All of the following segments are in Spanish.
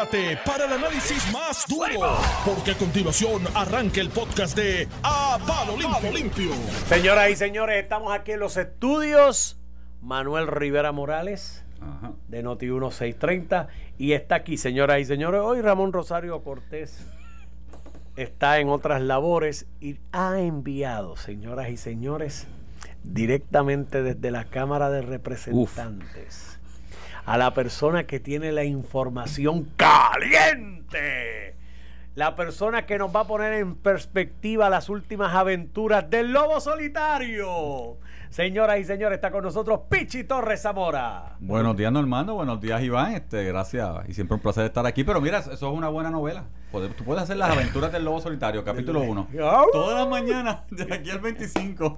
prepárate para el análisis más duro, porque a continuación arranca el podcast de A Palo Limpio. Limpio. Señoras y señores, estamos aquí en los estudios. Manuel Rivera Morales, de Noti 1630, y está aquí, señoras y señores, hoy Ramón Rosario Cortés está en otras labores y ha enviado, señoras y señores, directamente desde la Cámara de Representantes a la persona que tiene la información caliente. La persona que nos va a poner en perspectiva las últimas aventuras del lobo solitario. Señoras y señores, está con nosotros Pichi Torres Zamora. Buenos días, Normando. Buenos días, Iván. Este, gracias. Y siempre un placer estar aquí. Pero mira, eso es una buena novela. Tú puedes hacer las aventuras del lobo solitario, capítulo 1. Todas las mañanas, de aquí al 25.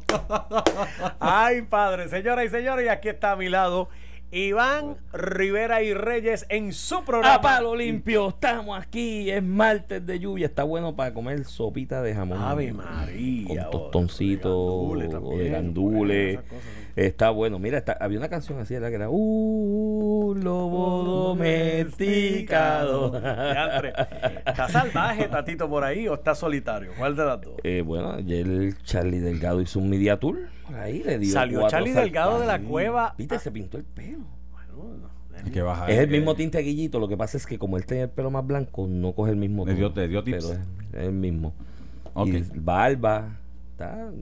Ay, padre. Señoras y señores, y aquí está a mi lado Iván Rivera y Reyes en su programa. A palo limpio, estamos aquí, es martes de lluvia, está bueno para comer sopita de jamón. Ave María. Con tostoncito o de gandule. Está bueno. Mira, había una canción así, ¿verdad? Que era Uh, lobo domesticado. ¿Está salvaje, Tatito, por ahí o está solitario? ¿Cuál de las dos? Eh, bueno, ayer Charlie Delgado hizo un media tour. Ahí le dio. Salió Charlie Delgado de la cueva. Viste, se pintó el pelo. que bajar, es el mismo tinte guillito, lo que pasa es que como él tiene el pelo más blanco, no coge el mismo Le dio, dio tips. Pero es, el mismo. Y barba,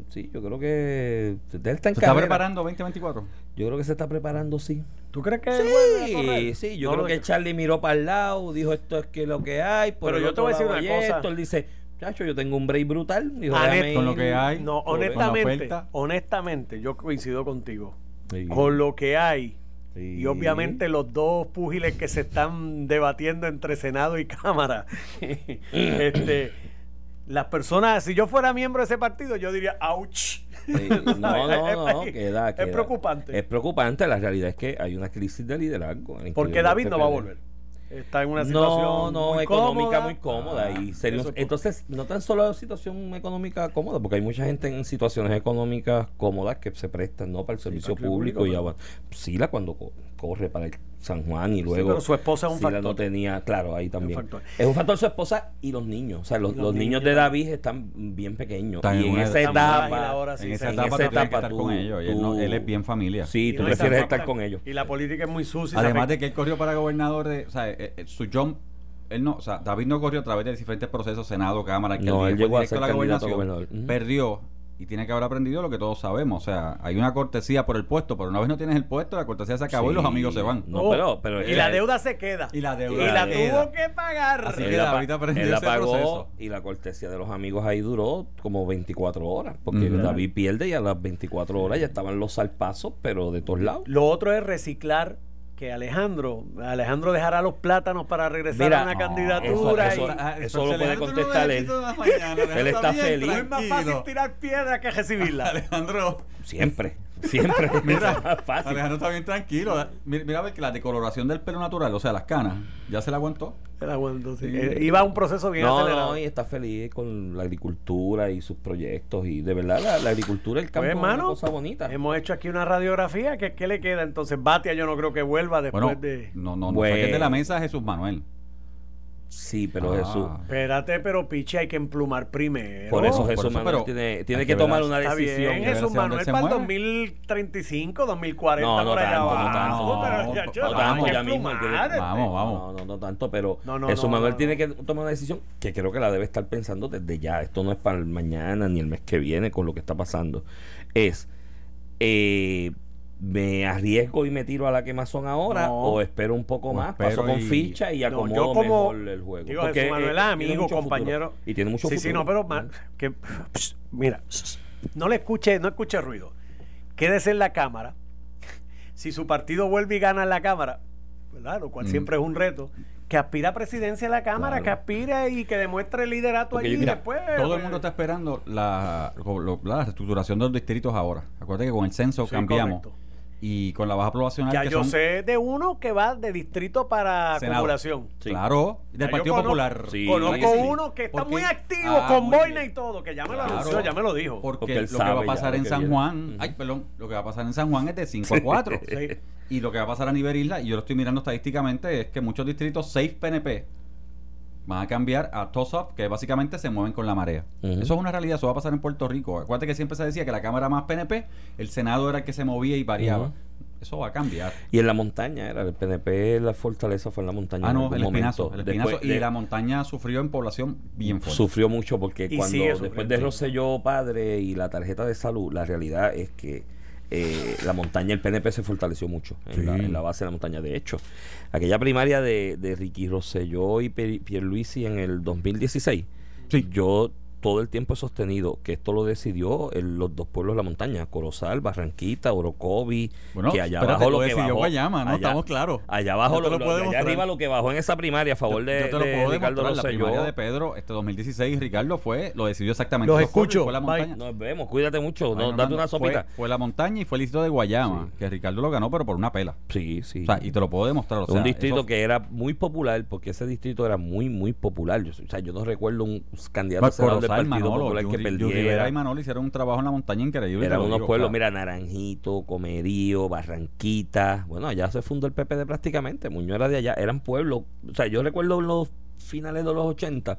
sí, yo creo que él está en ¿Se está preparando 2024? Yo creo que se está preparando, sí. ¿Tú crees que Sí, sí, yo creo que Charlie miró para el lado, dijo esto es que lo que hay, pero yo te voy a decir una cosa. Esto, él dice, chacho, yo tengo un break brutal. Dijo, con lo que hay. No, honestamente, honestamente, yo coincido contigo. Con lo que hay. Y obviamente los dos púgiles que se están debatiendo entre Senado y Cámara. este las personas, si yo fuera miembro de ese partido, yo diría, ouch. no, no, no, queda, Es preocupante. Es preocupante, la realidad es que hay una crisis de liderazgo. Porque David no va a volver. Está en una situación no, no, económica muy cómoda. y ah, entonces, no tan solo situación económica cómoda, porque hay mucha gente en situaciones económicas cómodas que se prestan no para el servicio público. y sí, la cuando corre para el San Juan y luego. pero su esposa es un factor. no tenía, claro, ahí también. Es un, factor su esposa y los niños. O sea, los, los, niños, de David están bien pequeños. y en, esa etapa, en esa etapa, estar con ellos. él, es bien familia. Sí, tú prefieres estar con ellos. Y la política es muy sucia. Además de que él corrió para gobernador, de, o sea, eh, eh, su jump él no, o sea, David no corrió a través de diferentes procesos, Senado, Cámara, que no, él llegó a ser la gobernación, perdió y tiene que haber aprendido lo que todos sabemos. O sea, hay una cortesía por el puesto, pero una vez no tienes el puesto, la cortesía se acabó y los amigos se van. No, pero, pero y la deuda se queda. Y la deuda. Y la tuvo que pagar. Así que David aprendió él la pagó y la cortesía de los amigos ahí duró como 24 horas. Porque David pierde y a las 24 horas ya estaban los salpazos, pero de todos lados. Lo otro es reciclar que Alejandro, Alejandro dejará los plátanos para regresar a una candidatura. Eso, y, eso, lo puede contestar él. él está feliz. es más fácil tirar piedra que recibirla. Alejandro. Siempre. Siempre. Mira, fácil. Alejandro está bien tranquilo. Mira, mira ver que la decoloración del pelo natural, o sea, las canas, ya se la aguantó. Se la aguantó, sí. Eh, iba a un proceso bien acelerado. No, y está feliz con la agricultura y sus proyectos. Y de verdad, la, agricultura, el campo pues, es una cosa bonita. Hemos hecho aquí una radiografía. ¿Qué, qué le queda? Entonces, Batia yo no creo que vuelva después de... No, no, no. Bueno. de la mesa Jesús Manuel. Sí, pero ah. Jesús. Espérate, pero Pichi hay que emplumar primero. Por eso Jesús Manuel tiene, tiene que, tomar una decisión. Bien, Jesús Manuel para el 2035, 2040. No, no tanto, no tanto. No, tanto, ya mismo. Vamos, vamos. No, no, no tanto, pero Jesús Manuel tiene que tomar una decisión que creo que la debe estar pensando desde ya. Esto no es para el mañana ni el mes que viene con lo que está pasando. Es. Eh, me arriesgo y me tiro a la quemazón ahora o espero un poco más, paso con ficha y acomodo mejor el juego. Digo, Porque Manuel es amigo, compañero. Y tiene mucho sí, Sí, no, pero que, mira, no le escuche, no escuche ruido. Quédese en la cámara. Si su partido vuelve y gana en la cámara, ¿verdad? Lo cual mm. siempre es un reto. Que aspira a presidencia de la Cámara, que aspire y que demuestre el liderato allí después. Todo el mundo está esperando la, la, reestructuración de los distritos ahora. Acuérdate que con el censo cambiamos. Y con la baja poblacional. Ya yo sé de uno que va de distrito para acumulación. Claro, del Partido Popular. conozco uno que está muy activo ah, con boina y todo, que ya me lo anunció, ya me lo dijo. Porque, lo que va a pasar en San Juan, ay, perdón, lo que va a pasar en San Juan es de 5 a 4. Y lo que va a pasar a nivel isla, y yo lo estoy mirando estadísticamente, es que muchos distritos 6 PNP van a cambiar a toss-up, que básicamente se mueven con la marea. Eso es una realidad, eso va a pasar en Puerto Rico. Acuérdate que siempre se decía que la Cámara más PNP, el Senado era el que se movía y variaba. Eso va a cambiar. Y en la montaña era, el PNP, la fortaleza fue en la montaña. Ah, no, el espinazo. El espinazo y la montaña sufrió en población bien fuerte. Sufrió mucho porque cuando después de Rosselló padre y la tarjeta de salud, la realidad es que eh, la montaña, el PNP se fortaleció mucho en, la, base de la montaña. De hecho, aquella primaria de, de Ricky Rosselló y Pierluisi en el 2016, sí. yo todo el tiempo he sostenido que esto lo decidió los dos pueblos de la montaña, Corozal, Barranquita, Orocovi, que allá abajo lo, que bajó, Guayama, ¿no? Estamos claros. Allá abajo lo, allá arriba lo que bajó en esa primaria a favor de, yo te lo puedo Ricardo La primaria de Pedro, este 2016, Ricardo fue, lo decidió exactamente. Los escucho. Fue la montaña. Nos vemos, cuídate mucho, no, date una sopita. Fue, la montaña y fue el distrito de Guayama, que Ricardo lo ganó, pero por una pela. Sí, sí. O sea, y te lo puedo demostrar. O sea, un distrito que era muy popular, porque ese distrito era muy, muy popular. o sea, yo no recuerdo un candidato a senador del Partido Popular que perdiera. y Manolo hicieron un trabajo en la montaña increíble. Eran unos pueblos, mira, Naranjito, Comerío, Barranquita. Bueno, allá se fundó el PPD prácticamente. Muñoz era de allá. Eran pueblos. O sea, yo recuerdo los finales de los 80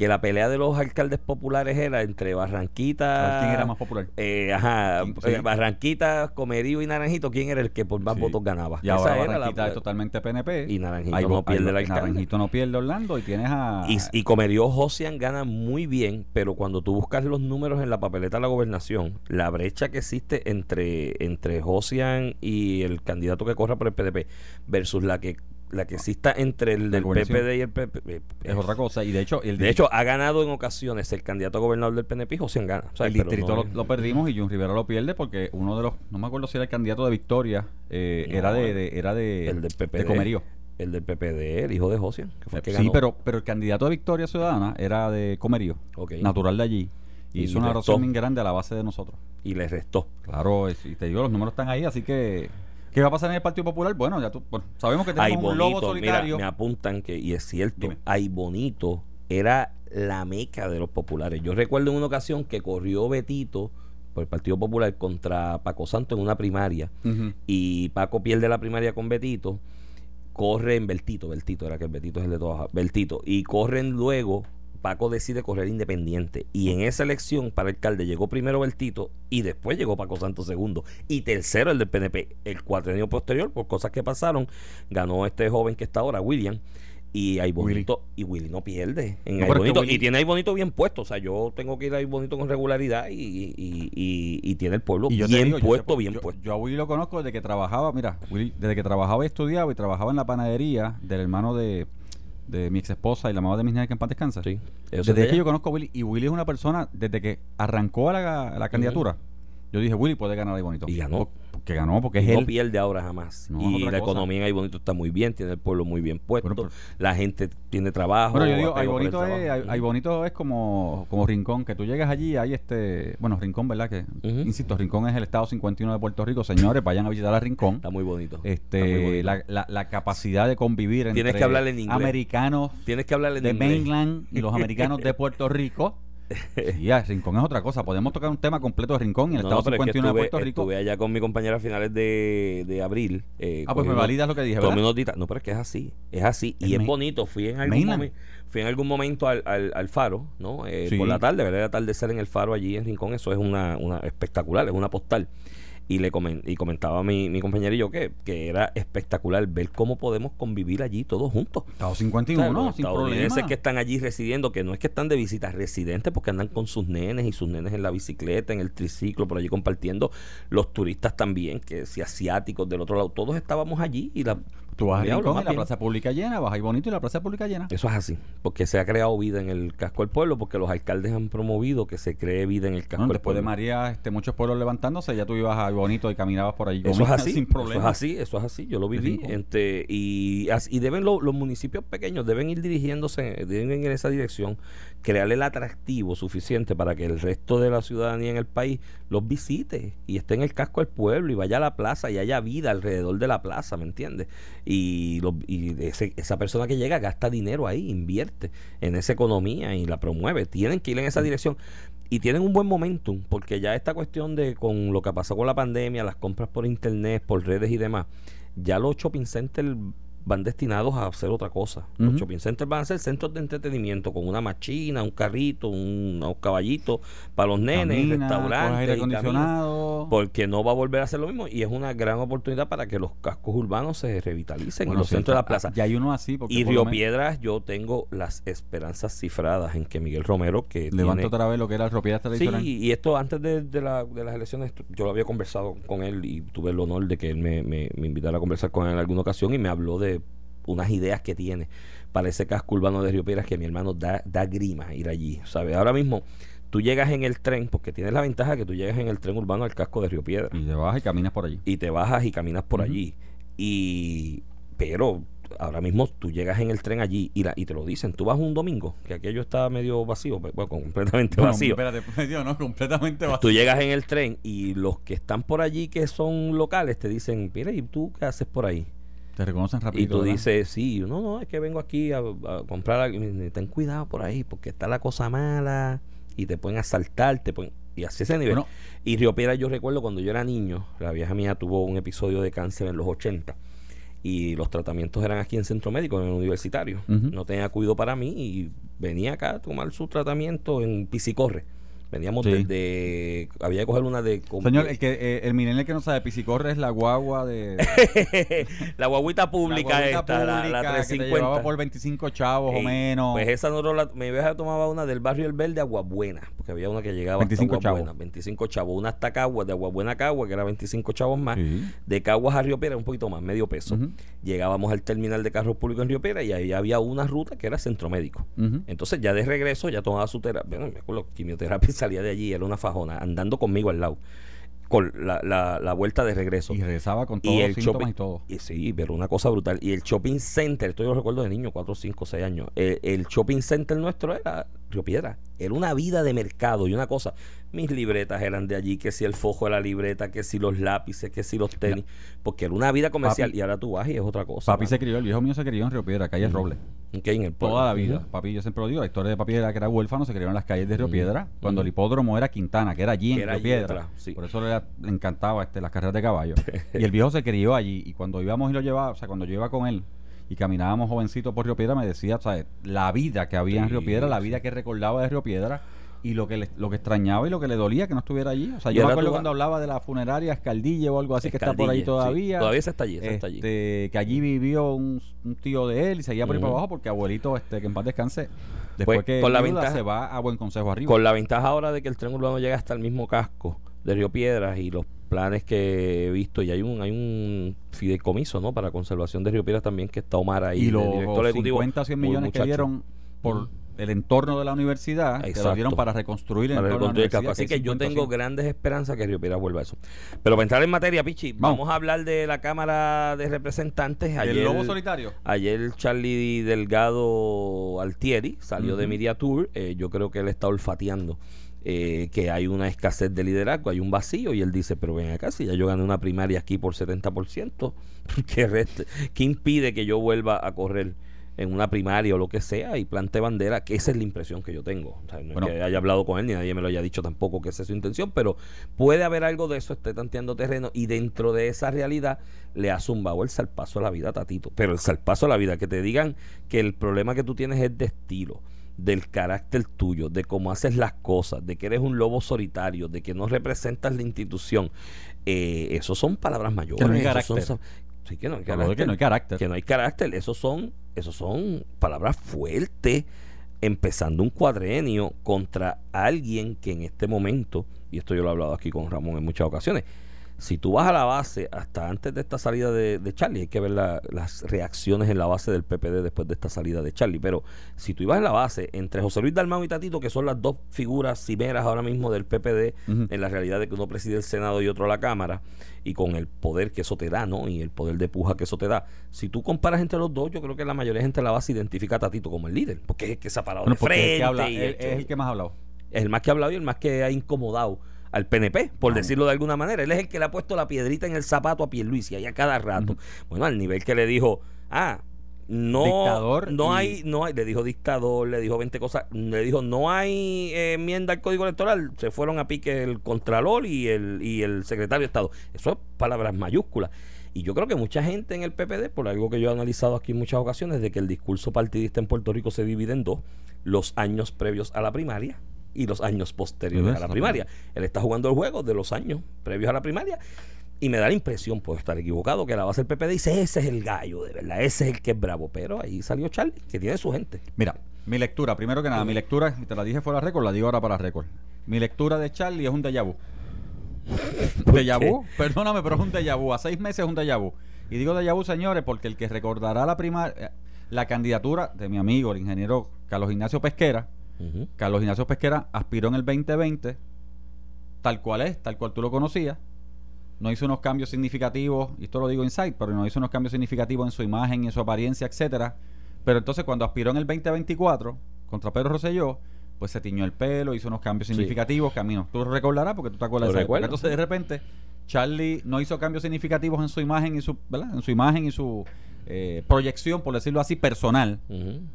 que la pelea de los alcaldes populares era entre Barranquita. ¿Quién era más popular? Eh, ajá, eh, Barranquita, Comerío y Naranjito, ¿quién era el que por más votos ganaba? Y ahora Barranquita es totalmente PNP. Y Naranjito no pierde el alcalde. Naranjito no pierde Orlando y tienes a. Y, y Comerío Josian gana muy bien, pero cuando tú buscas los números en la papeleta de la gobernación, la brecha que existe entre, entre Josian y el candidato que corra por el PDP versus la que la que exista entre el del PPD y el PPD eh, es otra cosa y de hecho el de hecho ha ganado en ocasiones el candidato a gobernador del PNP José gana el distrito lo, perdimos y Jun Rivera lo pierde porque uno de los no me acuerdo si era el candidato de Victoria eh, era de, era de el del PPD, Comerío. el del PPD el hijo de José sí pero pero el candidato de Victoria Ciudadana era de Comerío natural de allí y, hizo una razón muy grande a la base de nosotros. Y le restó. Claro y te digo los números están ahí así que ¿Qué va a pasar en el Partido Popular? Bueno, ya tú, sabemos que tenemos un lobo solitario. me apuntan que, y es cierto, Ay Bonito era la meca de los populares. Yo recuerdo en una ocasión que corrió Betito por el Partido Popular contra Paco Santo en una primaria y Paco pierde la primaria con Betito, corre en Beltito, Beltito era que el Betito es el de todas, Beltito, y corren luego Paco decide correr independiente. Y en esa elección para alcalde llegó primero Bertito y después llegó Paco Santos segundo. Y tercero el del PNP. El cuatrenio posterior, por cosas que pasaron, ganó este joven que está ahora, William. Y hay bonito y Willy no pierde en bonito y tiene ahí bonito bien puesto o sea yo tengo que ir ahí bonito con regularidad y, y, tiene el pueblo bien puesto bien puesto yo a Willy lo conozco desde que trabajaba mira Willy, desde que trabajaba y estudiaba y trabajaba en la panadería del hermano de de mi ex esposa y la mamá de mis niñas que en paz descansa. Sí. Desde que yo conozco a Willy, y Willy es una persona, desde que arrancó la, la candidatura, yo dije, Willy puede ganar ahí bonito. Y ganó. Que ganó porque es no pierde ahora jamás. y la economía en ahí bonito está muy bien, tiene el pueblo muy bien puesto, la gente tiene trabajo. Bueno, yo digo, ahí bonito, es, bonito es como, como Rincón, que tú llegas allí, hay este, bueno, Rincón, ¿verdad? Que, insisto, Rincón es el estado 51 de Puerto Rico. Señores, vayan a visitar a Rincón. Está muy bonito. Este, La, la, capacidad de convivir entre que hablar en inglés. americanos Tienes que hablar en de mainland y los americanos de Puerto Rico. Ya, Rincón es otra cosa. Podemos tocar un tema completo de Rincón y el Estado 51 de Puerto Rico. Estuve allá con mi compañera a finales de, de abril. Eh, ah, pues me validas lo que dije, No, pero es que es así. Es así. y es bonito. Fui en algún, momento, fui en algún momento al, al, faro, ¿no? Eh, por la tarde, ver el atardecer en el faro allí en Rincón. Eso es una, una espectacular, es una postal y le y comentaba mi, mi compañero y yo que, que, era espectacular ver cómo podemos convivir allí todos juntos. Estado 51, ¿no? Sin estadounidenses que están allí residiendo, que no es que están de visita, residentes porque andan con sus nenes y sus nenes en la bicicleta, en el triciclo, por allí compartiendo. Los turistas también, que si asiáticos del otro lado, todos estábamos allí y la Tú vas a Rincón y la plaza pública llena, vas ahí bonito y la plaza pública llena. Eso es así, porque se ha creado vida en el casco del pueblo, porque los alcaldes han promovido que se cree vida en el casco del pueblo. Después de María, este, muchos pueblos levantándose, ya tú ibas a bonito y caminabas por ahí. Eso es así, sin problema. Eso es así, eso es así, yo lo viví. Este, y, y deben los municipios pequeños, deben ir dirigiéndose, deben ir en esa dirección, crearle el atractivo suficiente para que el resto de la ciudadanía en el país los visite y esté en el casco del pueblo y vaya a la plaza y haya vida alrededor de la plaza, ¿me entiendes? Y, esa persona que llega gasta dinero ahí, invierte en esa economía y la promueve. Tienen que ir en esa dirección y tienen un buen momentum porque ya esta cuestión de con lo que pasó con la pandemia, las compras por internet, por redes y demás, ya los shopping centers van destinados a hacer otra cosa. Los shopping centers van a ser centros de entretenimiento con una machina, un carrito, un, caballito para los nenes, restaurantes, aire acondicionado. porque no va a volver a hacer lo mismo y es una gran oportunidad para que los cascos urbanos se revitalicen en los centros de la plaza. Ya hay uno así. y Río Piedras, yo tengo las esperanzas cifradas en que Miguel Romero, que levanta otra vez lo que era el Río Piedras tradicional. Sí, y esto antes de, de, las elecciones, yo lo había conversado con él y tuve el honor de que él me, me invitara a conversar con él en alguna ocasión y me habló de unas ideas que tiene para ese casco urbano de Río Piedras que mi hermano da, da grima ir allí. ¿sabes? Ahora mismo tú llegas en el tren, porque tienes la ventaja que tú llegas en el tren urbano al casco de Río Piedras. Y te bajas y caminas por allí. Y te bajas y caminas por allí. Y pero ahora mismo tú llegas en el tren allí y, la, y te lo dicen, tú vas un domingo, que aquello está medio vacío, pues, bueno, completamente vacío. Espérate, no, completamente vacío. Tú llegas en el tren y los que están por allí que son locales te dicen, mira, ¿y tú qué haces por ahí? Te reconocen rápido. Y tú dices, sí, no, no, es que vengo aquí a, comprar ten cuidado por ahí, porque está la cosa mala y te pueden asaltar, te pueden... Y así ese nivel. y Río Piedra, yo recuerdo cuando yo era niño, la vieja mía tuvo un episodio de cáncer en los 80 y los tratamientos eran aquí en centro médico, en el universitario. No tenía cuidado para mí y venía acá a tomar su tratamiento en Pisicorre Veníamos desde. Había que coger una de. Señor, el, que, eh, el milenio que no sabe, Pisicorre es la guagua de. la guaguita pública esta, la, la 350. Que llevaba por 25 chavos o menos. Pues esa no la. Mi vieja tomaba una del barrio El Verde, Aguabuena. Porque había una que llegaba 25 hasta Chavos. 25 chavos. Una hasta Caguas, de Aguabuena a Cagua, que era 25 chavos más. De Caguas a Río Piedra, un poquito más, medio peso. Llegábamos al terminal de carros públicos en Río Piedra y ahí había una ruta que era centro médico. Entonces, ya de regreso, ya tomaba su terapia. Bueno, me acuerdo, quimioterapia salía de allí, era una fajona, andando conmigo al lado con la, la, vuelta de regreso. Y regresaba con todos los síntomas y todo. Y sí, pero una cosa brutal. Y el shopping center, esto yo lo recuerdo de niño, 4, 5, 6 años. El, shopping center nuestro era Río Piedra. Era una vida de mercado y una cosa. Mis libretas eran de allí, que si el fojo de la libreta, que si los lápices, que si los tenis. Porque era una vida comercial y ahora tú vas y es otra cosa. Papi se crió, el viejo mío se crió en Río Piedra, calle Roble. en el Toda la vida. Papi, yo siempre lo digo, la historia de papi era que era huérfano, se crió en las calles de Río Piedra, cuando el hipódromo era Quintana, que era allí en Río Piedra. Por eso le, encantaba este, las carreras de caballo. y el viejo se crió allí. Y cuando íbamos y lo llevaba, o sea, cuando yo iba con él, y caminábamos jovencitos por Río Piedra, me decía, ¿sabes? La vida que había en Río Piedra, la vida que recordaba de Río Piedra y lo que le, lo que extrañaba y lo que le dolía que no estuviera allí. O sea, yo me acuerdo cuando hablaba de la funeraria Escaldille o algo así que está por ahí todavía. todavía se está allí, está allí. Este, que allí vivió un, tío de él y seguía por ahí para abajo porque abuelito, este, que en paz descanse, después pues, que con la ventaja, se va a buen consejo arriba. Con la ventaja ahora de que el tren urbano llega hasta el mismo casco de Río Piedras y los planes que he visto y hay un hay un fideicomiso no para conservación de Río Piedras también que está Omar ahí y los 50 o 100 millones que dieron por el entorno de la universidad que lo dieron para reconstruir el entorno de la universidad. Así que, yo tengo grandes esperanzas que Río Piedras vuelva a eso. Pero para entrar en materia, Pichi, vamos, a hablar de la Cámara de Representantes. Ayer, ¿El lobo solitario? Ayer Charlie Delgado Altieri salió de Media Tour. Eh, yo creo que él está olfateando. Eh, que hay una escasez de liderazgo, hay un vacío, y él dice, pero ven acá, si ya yo gané una primaria aquí por 70%, ¿qué, ¿qué impide que yo vuelva a correr? en una primaria o lo que sea y plante bandera, que esa es la impresión que yo tengo. no es que haya hablado con él ni nadie me lo haya dicho tampoco que esa es su intención, pero puede haber algo de eso, esté tanteando terreno y dentro de esa realidad le ha zumbado el salpazo a la vida, Tatito. Pero el salpazo a la vida, que te digan que el problema que tú tienes es de estilo del carácter tuyo, de cómo haces las cosas, de que eres un lobo solitario, de que no representas la institución, eh, esos son palabras mayores. que no hay carácter. Que no hay carácter. Que no hay carácter. Esos son, esos son palabras fuertes, empezando un cuadrenio contra alguien que en este momento, y esto yo lo he hablado aquí con Ramón en muchas ocasiones, si tú vas a la base, hasta antes de esta salida de, Charlie, hay que ver las reacciones en la base del PPD después de esta salida de Charlie. Pero si tú ibas a la base entre José Luis Dalmau y Tatito, que son las dos figuras cimeras ahora mismo del PPD, en la realidad de que uno preside el Senado y otro la Cámara, y con el poder que eso te da, ¿no? Y el poder de puja que eso te da. Si tú comparas entre los dos, yo creo que la mayoría de gente en la base identifica a Tatito como el líder, porque es el que se ha parado de frente. Es, es el que más ha hablado. Es el más que ha hablado y el más que ha incomodado al PNP, por decirlo de alguna manera. Él es el que le ha puesto la piedrita en el zapato a Pierluisi ahí a cada rato. Bueno, al nivel que le dijo, ah, no, dictador no hay, no hay, le dijo dictador, le dijo 20 cosas, le dijo no hay eh, enmienda al código electoral, se fueron a pique el contralor y el, y el secretario de Estado. Eso es palabras mayúsculas. Y yo creo que mucha gente en el PPD, por algo que yo he analizado aquí en muchas ocasiones, de que el discurso partidista en Puerto Rico se divide en dos, los años previos a la primaria y los años posteriores a la primaria. Él está jugando el juego de los años previos a la primaria y me da la impresión, puedo estar equivocado, que la base del PPD dice, ese es el gallo, de verdad, ese es el que es bravo. Pero ahí salió Charlie, que tiene su gente. Mira, mi lectura, primero que nada, mi lectura, y te la dije fuera récord, la digo ahora para récord. Mi lectura de Charlie es un déjà vu. ¿Déjà vu? Perdóname, pero es un déjà vu. A seis meses es un déjà vu. Y digo déjà vu, señores, porque el que recordará la primaria, la candidatura de mi amigo, el ingeniero Carlos Ignacio Pesquera, Carlos Ignacio Pesquera aspiró en el 2020, tal cual es, tal cual tú lo conocías. No hizo unos cambios significativos, y esto lo digo inside, pero no hizo unos cambios significativos en su imagen, en su apariencia, etcétera. Pero entonces cuando aspiró en el 2024 contra Pedro Rosselló, pues se tiñó el pelo, hizo unos cambios significativos, camino. Tú lo recordarás porque tú te acuerdas de eso. Entonces de repente Charlie no hizo cambios significativos en su imagen y su, ¿verdad? En su imagen y su eh, proyección, por decirlo así, personal,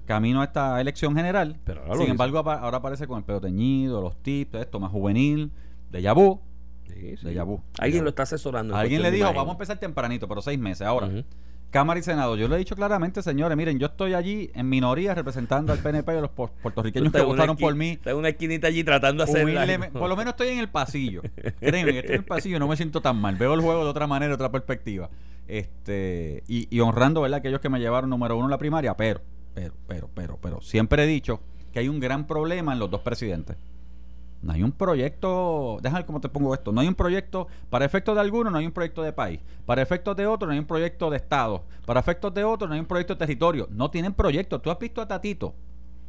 camino a esta elección general. Pero Sin embargo, ahora aparece con el pelo teñido, los tips, esto más juvenil, de Yabú. Sí, De Yabú. Alguien lo está asesorando. Alguien le dijo, vamos a empezar tempranito, pero seis meses. Ahora, Cámara y Senado. Yo le he dicho claramente, señores, miren, yo estoy allí en minoría representando al PNP y a los puertorriqueños que votaron por mí. Tengo una esquinita allí tratando de hacer. Por lo menos estoy en el pasillo. Créeme, estoy en el pasillo no me siento tan mal. Veo el juego de otra manera, de otra perspectiva este y, honrando ¿verdad? aquellos que me llevaron número uno en la primaria, pero, pero, pero, pero, pero, siempre he dicho que hay un gran problema en los dos presidentes. No hay un proyecto, déjame ver cómo te pongo esto, no hay un proyecto, para efectos de alguno no hay un proyecto de país, para efectos de otro no hay un proyecto de Estado, para efectos de otro no hay un proyecto de territorio, no tienen proyecto. Tú has visto a Tatito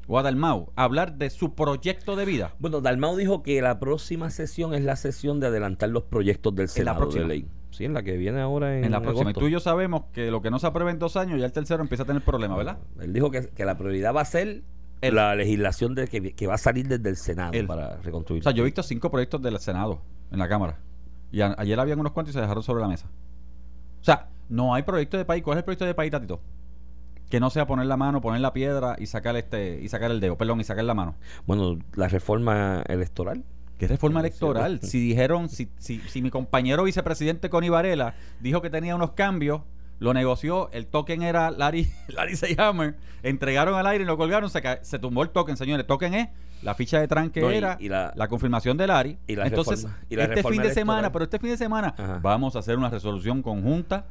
o a Dalmau hablar de su proyecto de vida. Bueno, Dalmau dijo que la próxima sesión es la sesión de adelantar los proyectos del Senado de ley. Sí, en la que viene ahora en, en la próxima. Y tú y yo sabemos que lo que no se aprueba en dos años, ya el tercero empieza a tener problemas, ¿verdad? Él dijo que, la prioridad va a ser la legislación de que, va a salir desde el Senado para reconstruir. O sea, yo he visto cinco proyectos del Senado en la Cámara. Y ayer habían unos cuantos y se dejaron sobre la mesa. O sea, no hay proyecto de país. ¿Cuál es el proyecto de país, Tatito? Que no sea poner la mano, poner la piedra y sacar este y sacar el dedo, perdón, y sacar la mano. Bueno, la reforma electoral ¿Qué reforma electoral? Si dijeron, si, si, si mi compañero vicepresidente Connie Varela dijo que tenía unos cambios, lo negoció, el token era Larry, Larry Seyhammer, entregaron al aire y lo colgaron, se, se tumbó el token, señores. El token es la ficha de tranque era la, confirmación de Larry. Y la Entonces, este fin de semana, pero este fin de semana vamos a hacer una resolución conjunta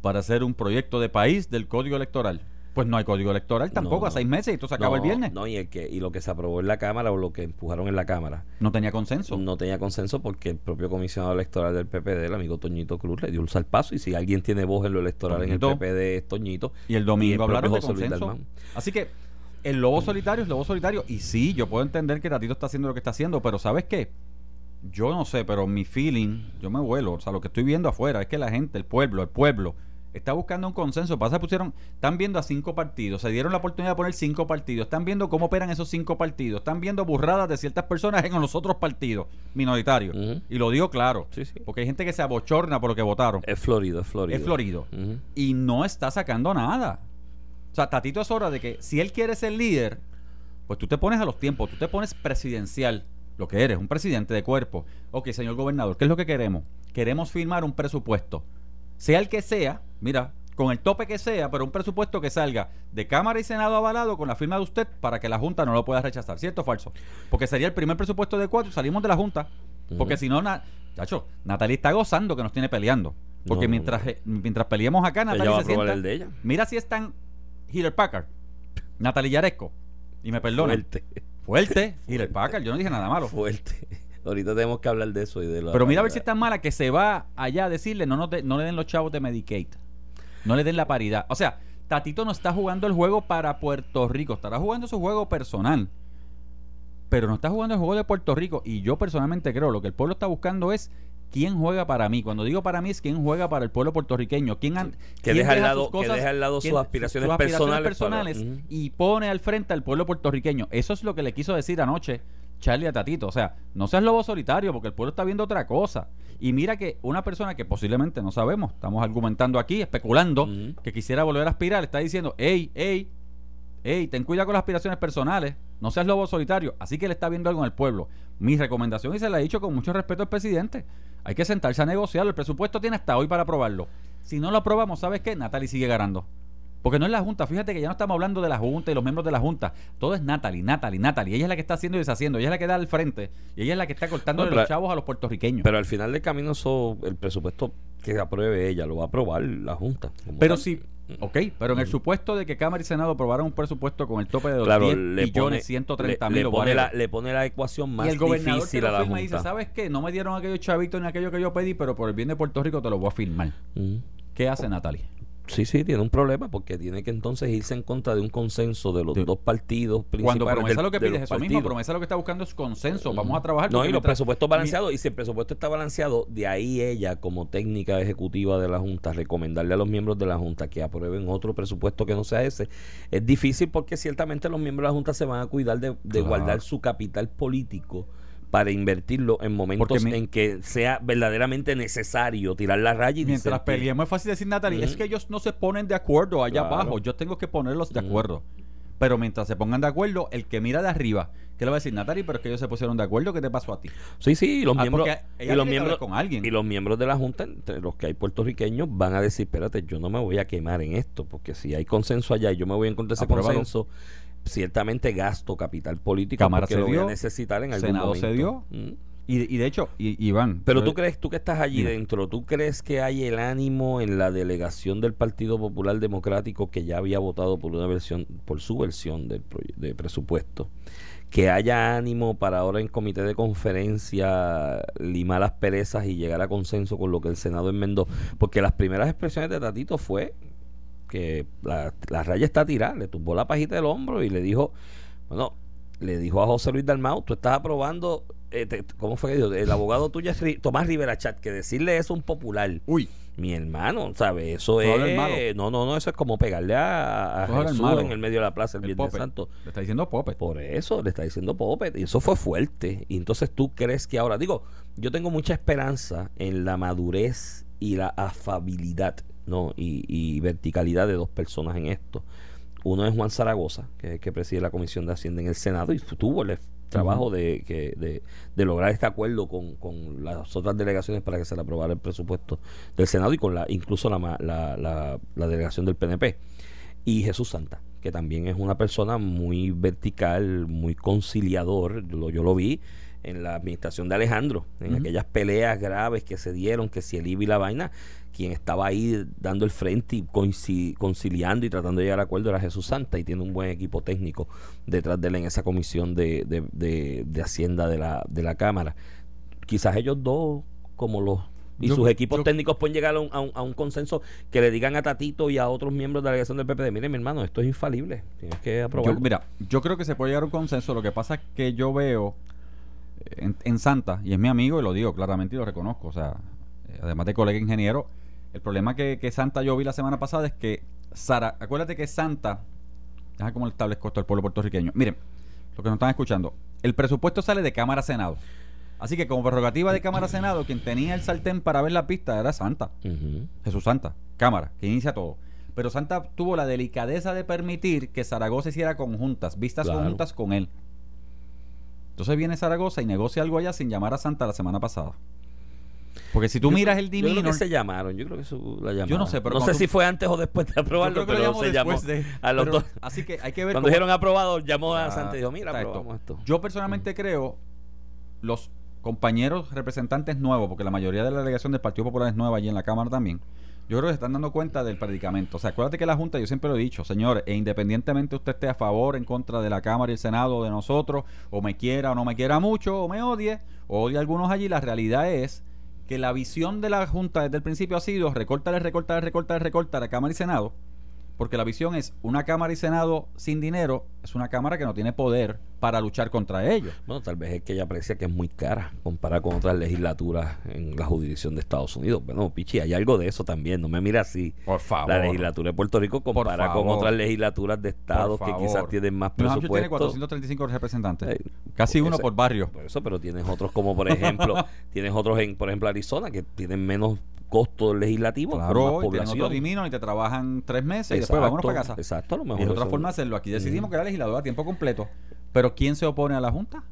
para hacer un proyecto de país del código electoral. Pues no hay código electoral tampoco a seis meses y esto se acaba el viernes. No, y, el que, y lo que se aprobó en la Cámara o lo que empujaron en la Cámara. No tenía consenso. No tenía consenso porque el propio comisionado electoral del PPD, el amigo Toñito Cruz, le dio un salpazo. Y si alguien tiene voz en lo electoral en el PPD es Toñito. Y el domingo hablaron de consenso. Así que el lobo solitario es lobo solitario. Y sí, yo puedo entender que Tatito está haciendo lo que está haciendo, pero ¿sabes qué? Yo no sé, pero mi feeling, yo me vuelo. O sea, lo que estoy viendo afuera es que la gente, el pueblo, el pueblo está buscando un consenso. Pasa, pusieron, están viendo a cinco partidos, se dieron la oportunidad de poner cinco partidos, están viendo cómo operan esos cinco partidos, están viendo burradas de ciertas personas en los otros partidos minoritarios. Y lo digo claro, porque hay gente que se abochorna por lo que votaron. Es florido, es florido. Es florido. Y no está sacando nada. O sea, Tatito es hora de que si él quiere ser líder, pues tú te pones a los tiempos, tú te pones presidencial, lo que eres, un presidente de cuerpo. Ok, señor gobernador, ¿qué es lo que queremos? Queremos firmar un presupuesto sea el que sea, mira, con el tope que sea, pero un presupuesto que salga de Cámara y Senado avalado con la firma de usted para que la Junta no lo pueda rechazar. ¿Cierto o falso? Porque sería el primer presupuesto de cuatro y salimos de la Junta. Porque si no, chacho, Natalie está gozando que nos tiene peleando. Porque mientras, eh, mientras peleemos acá, Natalie se sienta. de ella. Mira si es tan Hiller Packard, Natalie Yaresco. Y me perdona. Fuerte. Fuerte. Hiller Packard, yo no dije nada malo. Fuerte. ahorita tenemos que hablar de eso y de Pero mira a ver si es tan mala que se va allá a decirle no, no, no le den los chavos de Medicaid. No le den la paridad. O sea, Tatito no está jugando el juego para Puerto Rico, estará jugando su juego personal. Pero no está jugando el juego de Puerto Rico. Y yo personalmente creo, lo que el pueblo está buscando es quién juega para mí. Cuando digo para mí es quién juega para el pueblo puertorriqueño. ¿Quién, que, deja lado, que deja al lado sus aspiraciones, personales, y pone al frente al pueblo puertorriqueño. Eso es lo que le quiso decir anoche Charlie a Tatito. O sea, no seas lobo solitario porque el pueblo está viendo otra cosa. Y mira que una persona que posiblemente no sabemos, estamos argumentando aquí, especulando, que quisiera volver a aspirar, está diciendo, hey, hey, hey, ten cuidado con las aspiraciones personales, no seas lobo solitario. Así que le está viendo algo en el pueblo. Mi recomendación, y se la he dicho con mucho respeto al presidente, hay que sentarse a negociarlo. El presupuesto tiene hasta hoy para aprobarlo. Si no lo aprobamos, ¿sabes qué? Natalie sigue ganando. Porque no es la Junta. Fíjate que ya no estamos hablando de la Junta y los miembros de la Junta. Todo es Natalie, Natalie, Natalie. Ella es la que está haciendo y deshaciendo. Ella es la que da al frente. Y ella es la que está cortando los chavos a los puertorriqueños. Pero al final del camino, eso, el presupuesto que apruebe ella lo va a aprobar la Junta. Pero sí. Ok, pero en el supuesto de que Cámara y Senado aprobaran un presupuesto con el tope de 10 millones 130 mil le, pone la, le pone la ecuación más y el gobernador difícil a la Junta. dice, ¿sabes qué? No me dieron aquellos chavitos ni aquello que yo pedí, pero por el bien de Puerto Rico te lo voy a firmar. ¿Qué hace Natalia? Sí, sí, tiene un problema porque tiene que entonces irse en contra de un consenso de los dos partidos principales. Cuando promesa lo que pide es eso mismo, promesa lo que está buscando es consenso, vamos a trabajar. No, y los presupuestos balanceados, y si el presupuesto está balanceado, de ahí ella, como técnica ejecutiva de la Junta, recomendarle a los miembros de la Junta que aprueben otro presupuesto que no sea ese, es difícil porque ciertamente los miembros de la Junta se van a cuidar de, guardar su capital político para invertirlo en momentos en que sea verdaderamente necesario tirar la raya y mientras peleemos es fácil decir Natalie es que ellos no se ponen de acuerdo allá abajo yo tengo que ponerlos de acuerdo pero mientras se pongan de acuerdo el que mira de arriba ¿qué le va a decir Natalie? pero es que ellos se pusieron de acuerdo ¿qué te pasó a ti? sí sí y los ah, miembros y los miembros con alguien. y los miembros de la junta entre los que hay puertorriqueños van a decir espérate yo no me voy a quemar en esto porque si hay consenso allá y yo me voy a encontrar ese consenso ciertamente gasto capital político Cámara se lo dio, voy a necesitar en algún Senado momento. se dio. Mm. Y, y, de hecho, y, Iván. Pero tú crees, tú que estás allí dentro, ¿tú crees que hay el ánimo en la delegación del Partido Popular Democrático que ya había votado por una versión, por su versión del de presupuesto? Que haya ánimo para ahora en comité de conferencia limar las perezas y llegar a consenso con lo que el Senado enmendó. Porque las primeras expresiones de Tatito fue que la, raya está tirada, le tumbó la pajita del hombro y le dijo, bueno, le dijo a José Luis Dalmau, tú estás aprobando, eh, ¿cómo fue que dijo? El abogado tuyo es Tomás Rivera Chat, que decirle eso a un popular. Uy. Mi hermano, ¿sabes? Eso es. No, no, no, eso es como pegarle a, Jesús en el medio de la plaza el, Viernes Santo. Le está diciendo Popet. Por eso, le está diciendo Popet. Y eso fue fuerte. Y entonces tú crees que ahora, digo, yo tengo mucha esperanza en la madurez y la afabilidad ¿no? y, verticalidad de dos personas en esto. Uno es Juan Zaragoza, que, que preside la Comisión de Hacienda en el Senado y tuvo el trabajo de, que, de, lograr este acuerdo con, con, las otras delegaciones para que se le aprobara el presupuesto del Senado y con la incluso la, la, la, delegación del PNP. Y Jesús Santa, que también es una persona muy vertical, muy conciliador, yo yo lo vi en la administración de Alejandro, en aquellas peleas graves que se dieron, que si el IBI y la vaina, quien estaba ahí dando el frente y conciliando y tratando de llegar a acuerdo era Jesús Santa y tiene un buen equipo técnico detrás de él en esa comisión de, de, Hacienda de la, de la Cámara. Quizás ellos dos, como los y sus equipos técnicos pueden llegar a un, a, un, consenso que le digan a Tatito y a otros miembros de la delegación del PPD, mire mi hermano, esto es infalible, tienes que aprobarlo. mira, yo creo que se puede llegar a un consenso, lo que pasa es que yo veo en, Santa, y es mi amigo y lo digo claramente y lo reconozco, o sea, eh, además de colega ingeniero, el problema que, que Santa yo vi la semana pasada es que Sara, acuérdate que Santa, deja cómo le establezco esto al pueblo puertorriqueño. Miren, lo que nos están escuchando, el presupuesto sale de Cámara Senado. Así que como prerrogativa de Cámara Senado, quien tenía el sartén para ver la pista era Santa. Jesús Santa, Cámara, que inicia todo. Pero Santa tuvo la delicadeza de permitir que Zaragoza hiciera conjuntas, vistas conjuntas con él. Entonces viene Zaragoza y negocia algo allá sin llamar a Santa la semana pasada. Porque si tú miras el divino. Yo creo que se llamaron, yo creo que eso la llamaron. Yo no sé, pero. No sé si fue antes o después de aprobarlo, pero se llamó. a los dos. Así que hay que ver. Cuando dijeron aprobado, llamó a Santa y dijo: Mira, aprobamos esto. Yo personalmente creo, los compañeros representantes nuevos, porque la mayoría de la delegación del Partido Popular es nueva allí en la Cámara también. Yo creo que se están dando cuenta del predicamento. O sea, acuérdate que la Junta, yo siempre lo he dicho, señores, e independientemente usted esté a favor, en contra de la Cámara y el Senado, de nosotros, o me quiera o no me quiera mucho, o me odie, o odie a algunos allí, la realidad es que la visión de la Junta desde el principio ha sido recortar, recortar, recortar, recortar a Cámara y Senado porque la visión es una Cámara y Senado sin dinero, es una Cámara que no tiene poder para luchar contra ellos. Bueno, tal vez es que ella aprecia que es muy cara comparada con otras legislaturas en la jurisdicción de Estados Unidos. Bueno, Pichi, hay algo de eso también, no me mira así. Por favor. La legislatura de Puerto Rico comparada con otras legislaturas de estados que quizás tienen más presupuesto. tiene 435 representantes, eh, casi uno por barrio. Por eso, pero tienes otros como por ejemplo, tienes otros en, por ejemplo, Arizona que tienen menos costo legislativo claro, otro dimino y te trabajan tres meses y después vámonos para casa. Exacto, a lo mejor. Y otra forma de hacerlo. Aquí decidimos que era legislador a tiempo completo. Pero ¿quién se opone a la Junta?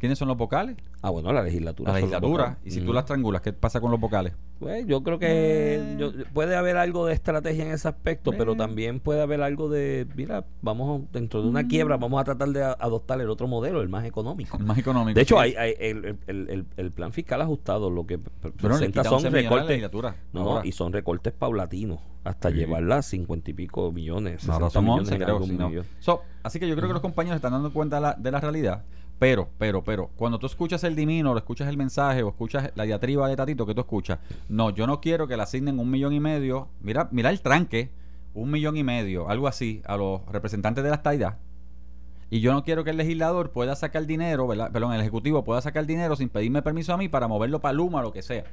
¿Quiénes son los vocales? Ah, bueno, la legislatura. La legislatura. Y si tú las trangulas, ¿qué pasa con los vocales? Pues yo creo que eh. puede haber algo de estrategia en ese aspecto, pero eh. también puede haber algo de, mira, vamos dentro de una quiebra, mm. vamos a tratar de adoptar el otro modelo, el más económico. El más económico. De hecho, hay, el, el, el, plan fiscal ajustado, lo que presenta son recortes. No, no, y son recortes paulatinos hasta llevarla a cincuenta y pico millones. Ahora son 11, creo. así que yo creo que los compañeros están dando cuenta de la realidad pero, pero, pero, cuando tú escuchas el divino, o escuchas el mensaje, o escuchas la diatriba de Tatito que tú escuchas, no, yo no quiero que le asignen un millón y medio, mira, mira el tranque, un millón y medio, algo así, a los representantes de la estadidad. Y yo no quiero que el legislador pueda sacar dinero, ¿verdad? perdón, el ejecutivo pueda sacar dinero sin pedirme permiso a mí para moverlo para Luma o lo que sea.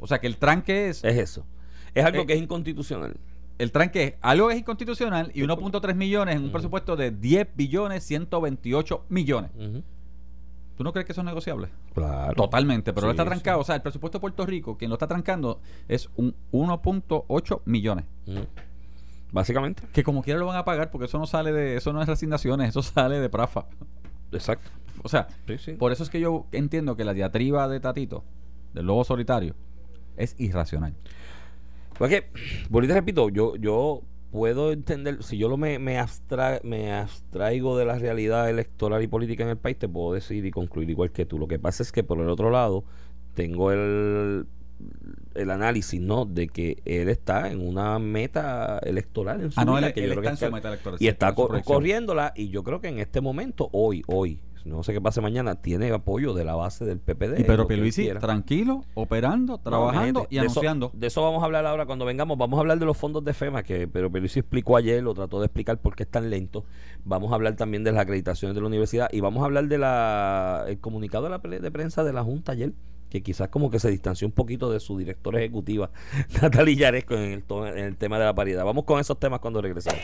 O sea que el tranque es... Es eso. Es algo eh, que es inconstitucional el tranque es algo que es inconstitucional y 1.3 millones en un presupuesto de 10 billones 128 millones. ¿Tú no crees que eso es negociable? Claro. Totalmente, pero lo está trancado. O sea, el presupuesto de Puerto Rico, quien lo está trancando, es un 1.8 millones. Básicamente. Que como quiera lo van a pagar porque eso no sale de, eso no es resignaciones, eso sale de Prafa. Exacto. O sea, por eso es que yo entiendo que la diatriba de Tatito, del lobo solitario, es irracional. Porque, bolita repito, yo, yo puedo entender, si yo lo me, me, me abstraigo de la realidad electoral y política en el país, te puedo decir y concluir igual que tú. Lo que pasa es que por el otro lado, tengo el, el análisis, ¿no? De que él está en una meta electoral en su ah, vida, que yo creo que está, meta electoral, y está corriéndola y yo creo que en este momento, hoy, hoy, no sé qué pase mañana, tiene apoyo de la base del PPD. Y pero Pierluisi, tranquilo, operando, trabajando y anunciando. de eso vamos a hablar ahora cuando vengamos. Vamos a hablar de los fondos de FEMA, que pero Pierluisi explicó ayer, lo trató de explicar por qué es tan lento. Vamos a hablar también de las acreditaciones de la universidad y vamos a hablar de la el comunicado de la de prensa de la Junta ayer que quizás como que se distanció un poquito de su directora ejecutiva, Natalia Yaresco, en el, en el tema de la paridad. Vamos con esos temas cuando regresemos.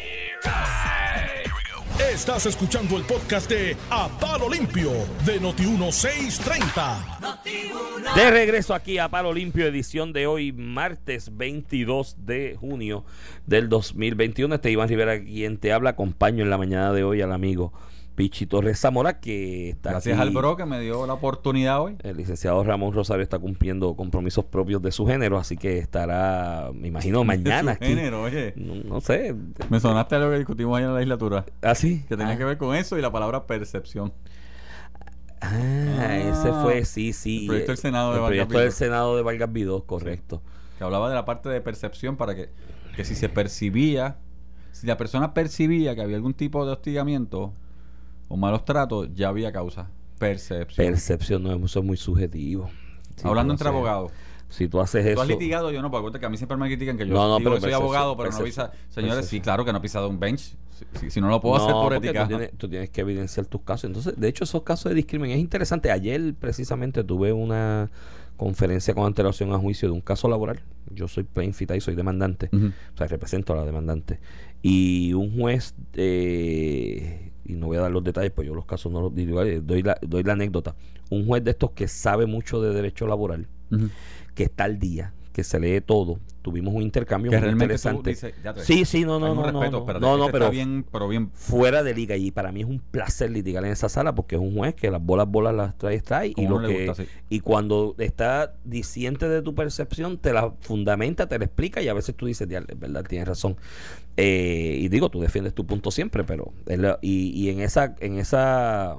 Estás escuchando el podcast de A Palo Limpio de Noti1630. de regreso aquí a Palo Limpio, edición de hoy, martes 22 de junio del 2021. Este Iván Rivera, quien te habla, acompaño en la mañana de hoy al amigo Pichi Torres Zamora, que está Gracias al bro que me dio la oportunidad hoy. El licenciado Ramón Rosario está cumpliendo compromisos propios de su género, así que estará, me imagino, mañana. De su género, oye. No, sé. Me sonaste a lo que discutimos ayer en la legislatura. ¿Ah, sí? Que tenía ah. que ver con eso y la palabra percepción. Ah, ese fue, sí, sí. El proyecto del Senado de el proyecto del Senado de Vargas Vidó, correcto. Que hablaba de la parte de percepción para que, que si se percibía, si la persona percibía que había algún tipo de hostigamiento o malos tratos, ya había causa. Percepción. Percepción, no, eso es muy subjetivo. Hablando entre abogados. Si tú haces eso. Tú has litigado, yo no, porque a mí siempre me critican que yo no, no, soy abogado, pero no pisa. Señores, sí, claro que no he pisado un bench. Si, no lo puedo hacer por ética. Tú tienes, tú tienes, que evidenciar tus casos. Entonces, de hecho, esos casos de discriminación es interesante. Ayer, precisamente, tuve una conferencia con antelación a juicio de un caso laboral. Yo soy plaintiff y soy demandante. O sea, represento a la demandante. Y un juez. Eh, y no voy a dar los detalles, pues yo los casos no los digo, doy la, doy la anécdota. Un juez de estos que sabe mucho de derecho laboral, que está al día, que se lee todo. Tuvimos un intercambio muy interesante. sí, sí, no, no, no, no, no, no, pero, bien, pero bien fuera de liga y para mí es un placer litigar en esa sala porque es un juez que las bolas bolas las trae trae y lo que y cuando está diciente de tu percepción te la fundamenta, te la explica y a veces tú dices, es verdad, tienes razón. Eh, y digo, tú defiendes tu punto siempre, pero y, y en esa en esa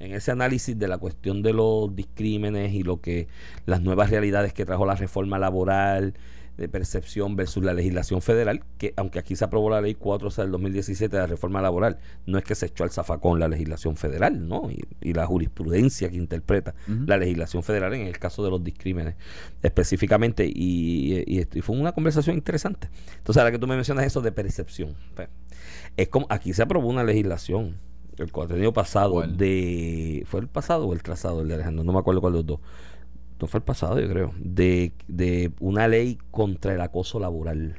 en ese análisis de la cuestión de los discrímenes y lo que las nuevas realidades que trajo la reforma laboral de percepción versus la legislación federal, que aunque aquí se aprobó la ley 4 del 2017 de la reforma laboral, no es que se echó al zafacón la legislación federal, ¿no? Y, la jurisprudencia que interpreta la legislación federal en el caso de los discrímenes específicamente, y, y, fue una conversación interesante. Entonces, ahora que tú me mencionas eso de percepción, pues, es como aquí se aprobó una legislación el contenido pasado de fue el pasado o el trazado el de Alejandro no me acuerdo cuál de los dos. No fue el pasado, yo creo, de, de una ley contra el acoso laboral.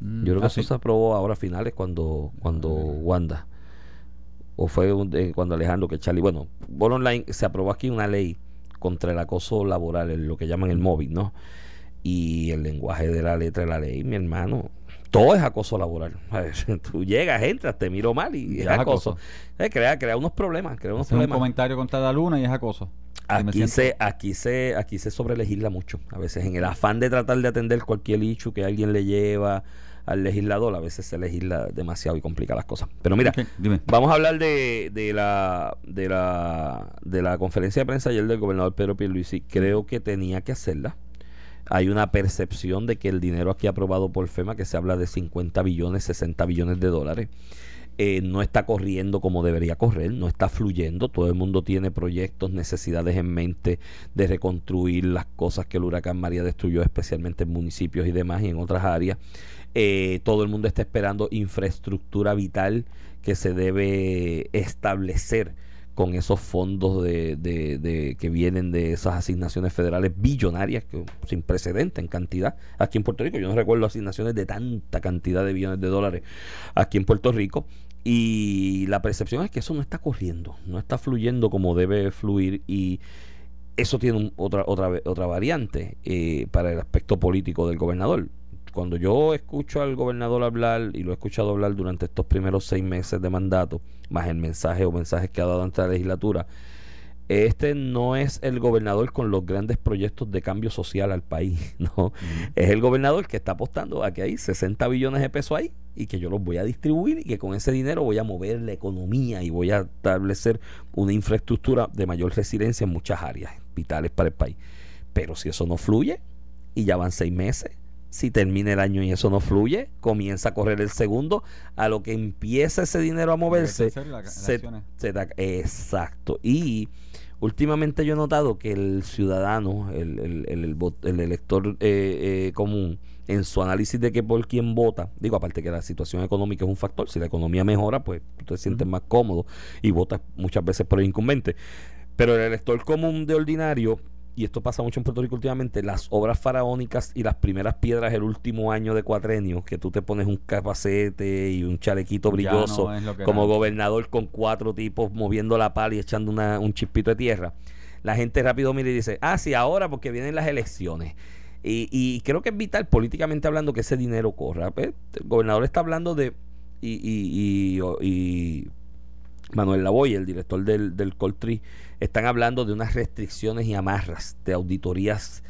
Mm, yo creo que ah, eso se aprobó ahora a finales cuando, cuando Wanda, o fue cuando Alejandro que Charlie, bueno, Bol Online se aprobó aquí una ley contra el acoso laboral, lo que llaman el móvil, ¿no? Y el lenguaje de la letra de la ley, mi hermano, todo es acoso laboral. Tú llegas, entras, te miro mal y, es acoso. Eh, crea, crea unos problemas, crea unos problemas. un comentario contra la luna y es acoso. Aquí se, aquí se, aquí se sobrelegisla mucho. A veces en el afán de tratar de atender cualquier hecho que alguien le lleva al legislador, a veces se legisla demasiado y complica las cosas. Pero mira, vamos a hablar de, de, la, de, la, de la conferencia de prensa ayer del gobernador Pedro Pierluisi. Creo que tenía que hacerla. Hay una percepción de que el dinero aquí aprobado por FEMA, que se habla de 50 billones, 60 billones de dólares, eh, no está corriendo como debería correr, no está fluyendo. Todo el mundo tiene proyectos, necesidades en mente de reconstruir las cosas que el huracán María destruyó, especialmente en municipios y demás y en otras áreas. Eh, todo el mundo está esperando infraestructura vital que se debe establecer con esos fondos de, de, que vienen de esas asignaciones federales billonarias, que, sin precedente en cantidad, aquí en Puerto Rico. Yo no recuerdo asignaciones de tanta cantidad de billones de dólares aquí en Puerto Rico. Y la percepción es que eso no está corriendo, no está fluyendo como debe fluir y eso tiene otra, otra, otra variante eh, para el aspecto político del gobernador. Cuando yo escucho al gobernador hablar, y lo he escuchado hablar durante estos primeros seis meses de mandato, más el mensaje o mensajes que ha dado ante la legislatura, este no es el gobernador con los grandes proyectos de cambio social al país, no. Es el gobernador que está apostando a que hay 60 billones de pesos ahí y que yo los voy a distribuir y que con ese dinero voy a mover la economía y voy a establecer una infraestructura de mayor resiliencia en muchas áreas vitales para el país. Pero si eso no fluye y ya van seis meses, si termina el año y eso no fluye, comienza a correr el segundo, a lo que empieza ese dinero a moverse, se, da, exacto. Y últimamente yo he notado que el ciudadano, el, el, el, el elector eh, eh, común, en su análisis de que por quién vota, digo, aparte que la situación económica es un factor, si la economía mejora, pues tú te sientes más cómodo y votas muchas veces por el incumbente. Pero el elector común de ordinario, y esto pasa mucho en Puerto Rico últimamente, las obras faraónicas y las primeras piedras el último año de cuatrenio, que tú te pones un capacete y un chalequito brilloso como gobernador con cuatro tipos moviendo la pala y echando una, un chispito de tierra. La gente rápido mira y dice, ah, sí, ahora porque vienen las elecciones. Y, creo que es vital políticamente hablando que ese dinero corra. Pues, el gobernador está hablando de... Y, y, y Manuel Lavoy, el director del, del Coltri, están hablando de unas restricciones y amarras de auditorías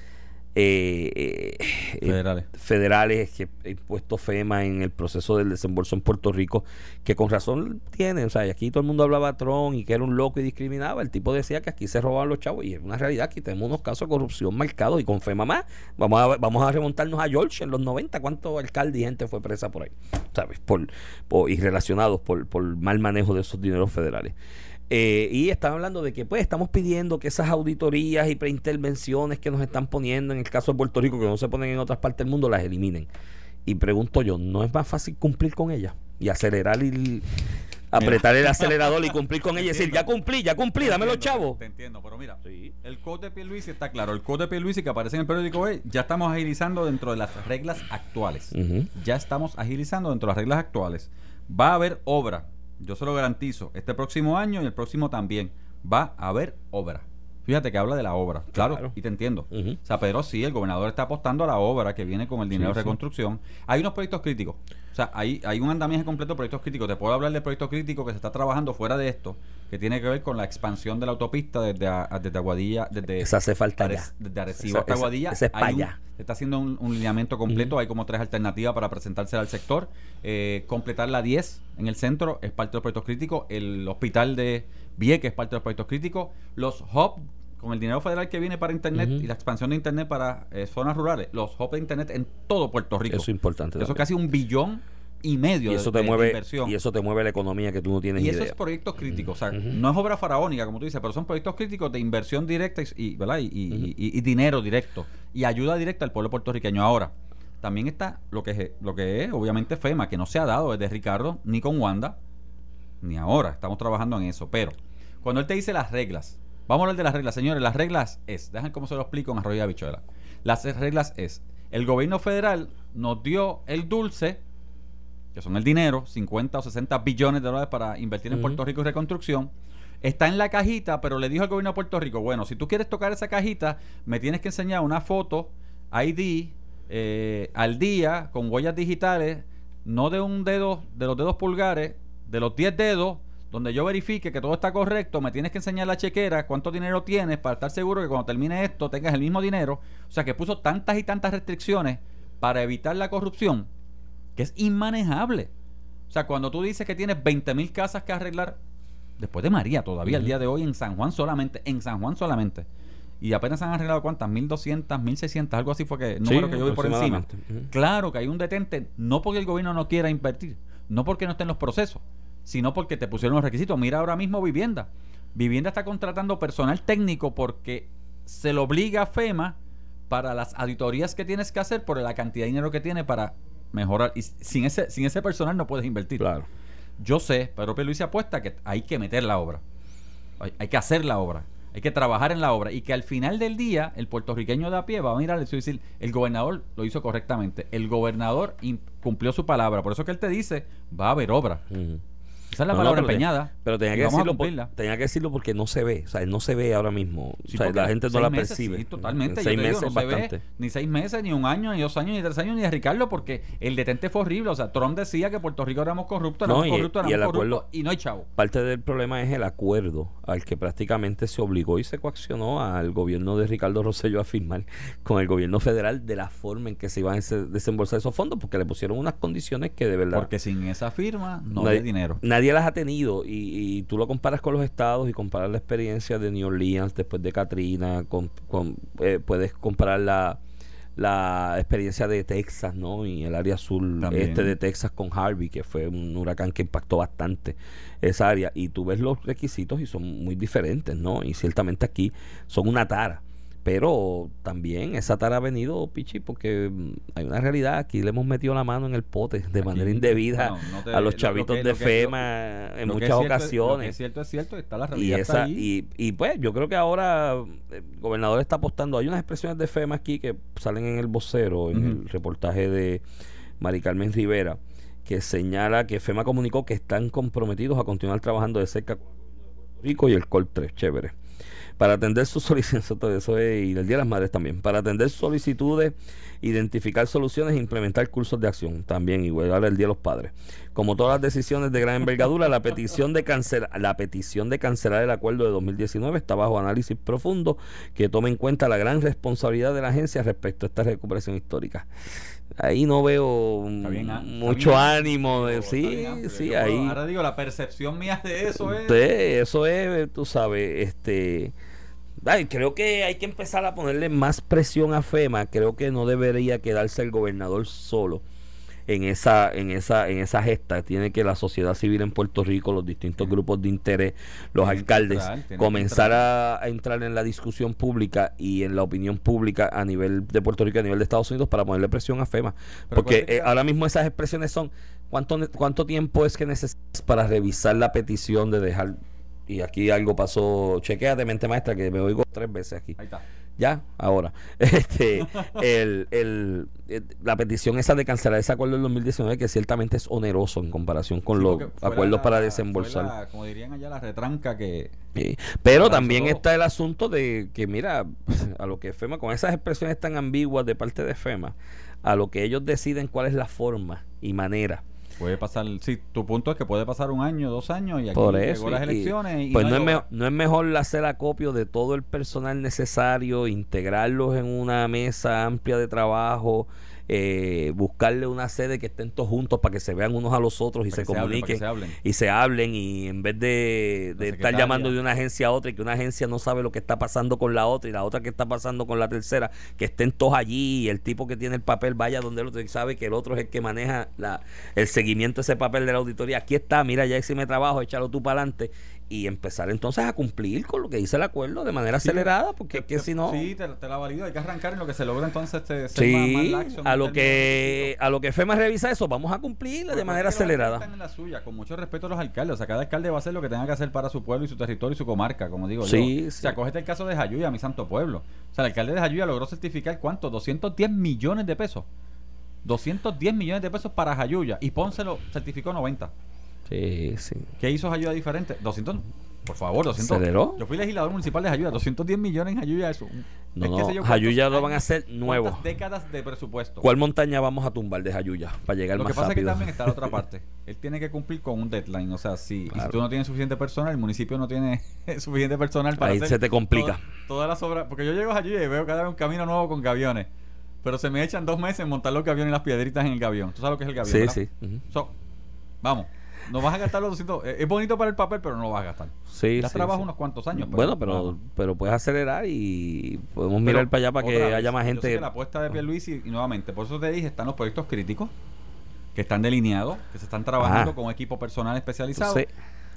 eh, eh, federales. que ha impuesto FEMA en el proceso del desembolso en Puerto Rico, que con razón tiene, o sea, aquí todo el mundo hablaba Tron y que era un loco y discriminaba, el tipo decía que aquí se robaban los chavos y es una realidad, aquí tenemos unos casos de corrupción marcados y con FEMA más, vamos a, vamos a remontarnos a George en los 90, cuántos alcaldes y gente fue presa por ahí, ¿sabes? Por, por y relacionados por, por mal manejo de esos dineros federales. Eh, y están hablando de que pues estamos pidiendo que esas auditorías y preintervenciones que nos están poniendo en el caso de Puerto Rico, que no se ponen en otras partes del mundo, las eliminen. Y pregunto yo, ¿no es más fácil cumplir con ellas? Y acelerar y apretar el acelerador y cumplir con ellas y decir, ya cumplí, ya cumplí, dame los chavos. Te entiendo, pero mira, el code de Pierluisi está claro. El code de Pierluisi que aparece en el periódico hoy, ya estamos agilizando dentro de las reglas actuales. Ya estamos agilizando dentro de las reglas actuales. Va a haber obra yo se lo garantizo, este próximo año y el próximo también va a haber obra. Fíjate que habla de la obra, claro, y te entiendo. O sea, pero sí, el gobernador está apostando a la obra que viene con el dinero de reconstrucción. Hay unos proyectos críticos. O sea, hay, hay un andamiaje completo de proyectos críticos. Te puedo hablar del proyecto crítico que se está trabajando fuera de esto, que tiene que ver con la expansión de la autopista desde, desde Aguadilla, desde, esa hace falta desde Arecibo hasta Aguadilla. se está haciendo un, lineamiento completo. Hay como tres alternativas para presentarse al sector. Eh, completar la 10 en el centro es parte de los proyectos críticos. El hospital de Vieques es parte de los proyectos críticos. Los hubs con el dinero federal que viene para Internet y la expansión de Internet para eh, zonas rurales, los hubs de Internet en todo Puerto Rico. Eso es importante. Eso es casi un billón y medio y eso te mueve, inversión. Y eso te mueve la economía que tú no tienes y idea. Y esos proyectos críticos. O sea, no es obra faraónica, como tú dices, pero son proyectos críticos de inversión directa y, ¿verdad? y, dinero directo. Y ayuda directa al pueblo puertorriqueño. Ahora, también está lo que, es, lo que es, obviamente, FEMA, que no se ha dado desde Ricardo, ni con Wanda, ni ahora. Estamos trabajando en eso. Pero, cuando él te dice las reglas, vamos a hablar de las reglas, señores. Las reglas es, dejan cómo se lo explico en Arroyo de Bichuela. Las reglas es, el gobierno federal nos dio el dulce que son el dinero, 50 o 60 billones de dólares para invertir en Puerto Rico y reconstrucción, está en la cajita, pero le dijo al gobierno de Puerto Rico, bueno, si tú quieres tocar esa cajita, me tienes que enseñar una foto, ID, eh, al día, con huellas digitales, no de un dedo, de los dedos pulgares, de los 10 dedos, donde yo verifique que todo está correcto, me tienes que enseñar la chequera, cuánto dinero tienes, para estar seguro que cuando termine esto tengas el mismo dinero. O sea que puso tantas y tantas restricciones para evitar la corrupción que es inmanejable. O sea, cuando tú dices que tienes 20 mil casas que arreglar, después de María, todavía el día de hoy en San Juan solamente, en San Juan solamente, y apenas han arreglado cuántas, 1200, 1600, algo así fue que número que yo vi por encima. Claro que hay un detente, no porque el gobierno no quiera invertir, no porque no esté en los procesos, sino porque te pusieron los requisitos. Mira ahora mismo Vivienda. Vivienda está contratando personal técnico porque se lo obliga a FEMA para las auditorías que tienes que hacer por la cantidad de dinero que tiene para mejorar. Y sin ese, sin ese personal no puedes invertir. Claro. Yo sé, Pedro Luis apuesta que hay que meter la obra. Hay, que hacer la obra. Hay que trabajar en la obra. Y que al final del día, el puertorriqueño de a pie va a mirar y decir, el gobernador lo hizo correctamente. El gobernador cumplió su palabra. Por eso que él te dice, va a haber obra. Esa es la palabra empeñada. Pero tenía que, decirlo tenía que decirlo porque no se ve. O sea, no se ve ahora mismo. o sea, la gente no la percibe. totalmente. Seis meses no se ve ni seis meses, ni un año, ni dos años, ni tres años, ni a Ricardo, porque el detente fue horrible. O sea, Trump decía que Puerto Rico éramos corruptos, éramos corruptos, éramos corruptos, y no hay chavo. Parte del problema es el acuerdo al que prácticamente se obligó y se coaccionó al gobierno de Ricardo Rosello a firmar con el gobierno federal de la forma en que se iban a desembolsar esos fondos, porque le pusieron unas condiciones que de verdad. Porque sin esa firma no hay dinero nadie las ha tenido y, tú lo comparas con los estados y comparas la experiencia de New Orleans después de Katrina, con, eh, puedes comparar la, la experiencia de Texas, ¿no? Y el área sur este de Texas con Harvey, que fue un huracán que impactó bastante esa área. Y tú ves los requisitos y son muy diferentes, ¿no? Y ciertamente aquí son una tara. Pero también esa tara ha venido, Pichi, porque mm, hay una realidad. Aquí le hemos metido la mano en el pote de manera indebida a los chavitos de FEMA en muchas ocasiones. Es, cierto, es cierto, está la realidad. Y, esa, Y, pues yo creo que ahora el gobernador está apostando. Hay unas expresiones de FEMA aquí que salen en el vocero, en el reportaje de Mari Carmen Rivera, que señala que FEMA comunicó que están comprometidos a continuar trabajando de cerca con el Rico y el COL 3. Chévere para atender sus solicitudes, eso y el Día de las Madres también, para atender solicitudes, identificar soluciones e implementar cursos de acción también, igual el Día de los Padres. Como todas las decisiones de gran envergadura, la petición de cancelar, la petición de cancelar el acuerdo de 2019 está bajo análisis profundo que tome en cuenta la gran responsabilidad de la agencia respecto a esta recuperación histórica ahí no veo ah, mucho ánimo de sí, sí, ahí. Ahora digo, la percepción mía de eso es. eso es, tú sabes, este. Ay, creo que hay que empezar a ponerle más presión a FEMA. Creo que no debería quedarse el gobernador solo en esa, en esa, en esa gesta. Tiene que la sociedad civil en Puerto Rico, los distintos grupos de interés, los alcaldes, comenzar a, entrar en la discusión pública y en la opinión pública a nivel de Puerto Rico, a nivel de Estados Unidos, para ponerle presión a FEMA. Porque eh, ahora mismo esas expresiones son ¿cuánto, cuánto tiempo es que necesitas para revisar la petición de dejar y aquí algo pasó, chequea de mente maestra que me oigo tres veces aquí. Ahí está ya, ahora. Este, el, el, eh, la petición esa de cancelar ese acuerdo del 2019, que ciertamente es oneroso en comparación con los acuerdos para desembolsar. como dirían allá, la retranca que. Pero también está el asunto de que, mira, a lo que FEMA, con esas expresiones tan ambiguas de parte de FEMA, a lo que ellos deciden cuál es la forma y manera Puede pasar, sí, tu punto es que puede pasar un año, dos años y aquí Por eso, las elecciones. pues no, es mejor, no es mejor hacer acopio de todo el personal necesario, integrarlos en una mesa amplia de trabajo eh, buscarle una sede que estén todos juntos para que se vean unos a los otros y se, comuniquen y se hablen y en vez de, estar llamando de una agencia a otra y que una agencia no sabe lo que está pasando con la otra y la otra que está pasando con la tercera, que estén todos allí y el tipo que tiene el papel vaya donde el otro y sabe que el otro es el que maneja la, el seguimiento de ese papel de la auditoría. Aquí está, mira, ya hice mi trabajo, échalo tú para adelante y empezar entonces a cumplir con lo que dice el acuerdo de manera acelerada, porque es que si no... Sí, te, la valido, hay que arrancar en lo que se logra entonces este, sí, a lo que a lo que FEMA revisa eso, vamos a cumplir de manera acelerada. En la suya, con mucho respeto a los alcaldes, o sea, cada alcalde va a hacer lo que tenga que hacer para su pueblo y su territorio y su comarca, como digo sí, yo. O sea, cógete el caso de Jayuya, mi santo pueblo. O sea, el alcalde de Jayuya logró certificar, ¿cuánto? 210 millones de pesos. 210 millones de pesos para Jayuya y Ponce lo certificó 90. Sí, sí. ¿Qué hizo ayuda diferente? 200. Por favor, 200. ¿Aceleró? Yo fui legislador municipal de Ayuda. 210 millones en Ayuya, eso. No, no. Jayuya lo van a hacer nuevo. décadas de presupuesto. ¿Cuál montaña vamos a tumbar de Jayuya para llegar más rápido? Lo que pasa es que también está la otra parte. Él tiene que cumplir con un deadline. O sea, si, si tú no tienes suficiente personal, el municipio no tiene suficiente personal para Ahí se te complica. Toda, la sobra. Porque yo llego a Ayuya y veo cada vez un camino nuevo con gaviones. Pero se me echan dos meses en montar los gaviones y las piedritas en el gavión. ¿Tú sabes lo que es el gavión? Sí, sí. vamos. No vas a gastar los 200. Eh, es bonito para el papel, pero no lo vas a gastar. Sí, ya trabajas unos cuantos años. bueno, pero, pero puedes acelerar y podemos mirar para allá para que haya más gente. Yo la apuesta de Pierluisi, y, y nuevamente, por eso te dije, están los proyectos críticos que están delineados, que se están trabajando con equipo personal especializado.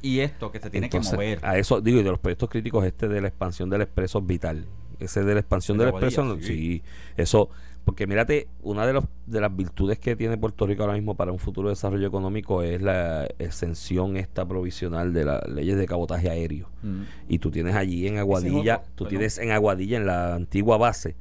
y esto que se tiene que mover. A eso digo, y de los proyectos críticos, este de la expansión del expreso vital. Ese de la expansión del expreso, sí, eso porque mírate, una de, los, de las virtudes que tiene Puerto Rico ahora mismo para un futuro desarrollo económico es la exención esta provisional de las leyes de cabotaje aéreo. Mm. Y tú tienes allí en Aguadilla, tú tienes en Aguadilla, en la antigua base,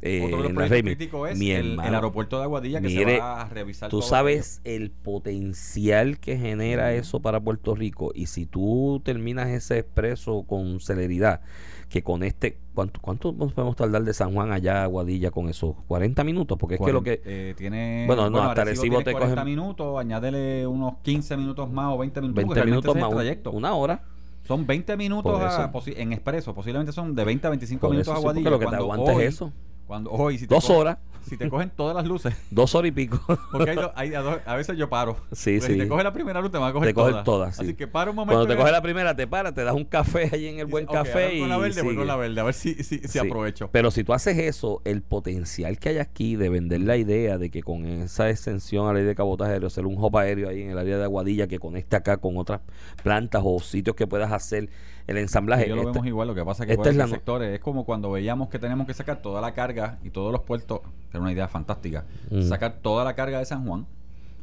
eh, en la crítico es el, aeropuerto de Aguadilla que se va a revisar. Tú sabes el potencial que genera mm. eso para Puerto Rico y si tú terminas ese expreso con celeridad, que con este, ¿cuánto, cuánto podemos tardar de San Juan allá a Aguadilla con esos 40 minutos? Porque es que lo que... Eh, tiene, bueno, no, hasta Recibo te 40 minutos, añádele unos 15 minutos más o 20 minutos. 20 minutos más, trayecto. una hora. Son 20 minutos en expreso, posiblemente son de porque a 25 minutos a Aguadilla. lo que te aguantes eso. Cuando, hoy, si Dos horas si te cogen todas las luces. Dos horas y pico. Porque hay, a, veces yo paro. Sí, sí. Si te coge la primera luz, te va a coger te todas. todas Así que para un momento. Cuando te coge la primera, te para, te das un café ahí en el buen café. y con la verde, voy con la verde, a ver si, si, si aprovecho. Pero si tú haces eso, el potencial que hay aquí de vender la idea de que con esa extensión a la ley de cabotaje aéreo, hacer un hop aéreo ahí en el área de Aguadilla que conecte acá con otras plantas o sitios que puedas hacer el ensamblaje. Yo lo vemos igual, lo que pasa es que es sectores es como cuando veíamos que tenemos que sacar toda la carga y todos los puertos, era una idea fantástica, mm. sacar toda la carga de San Juan,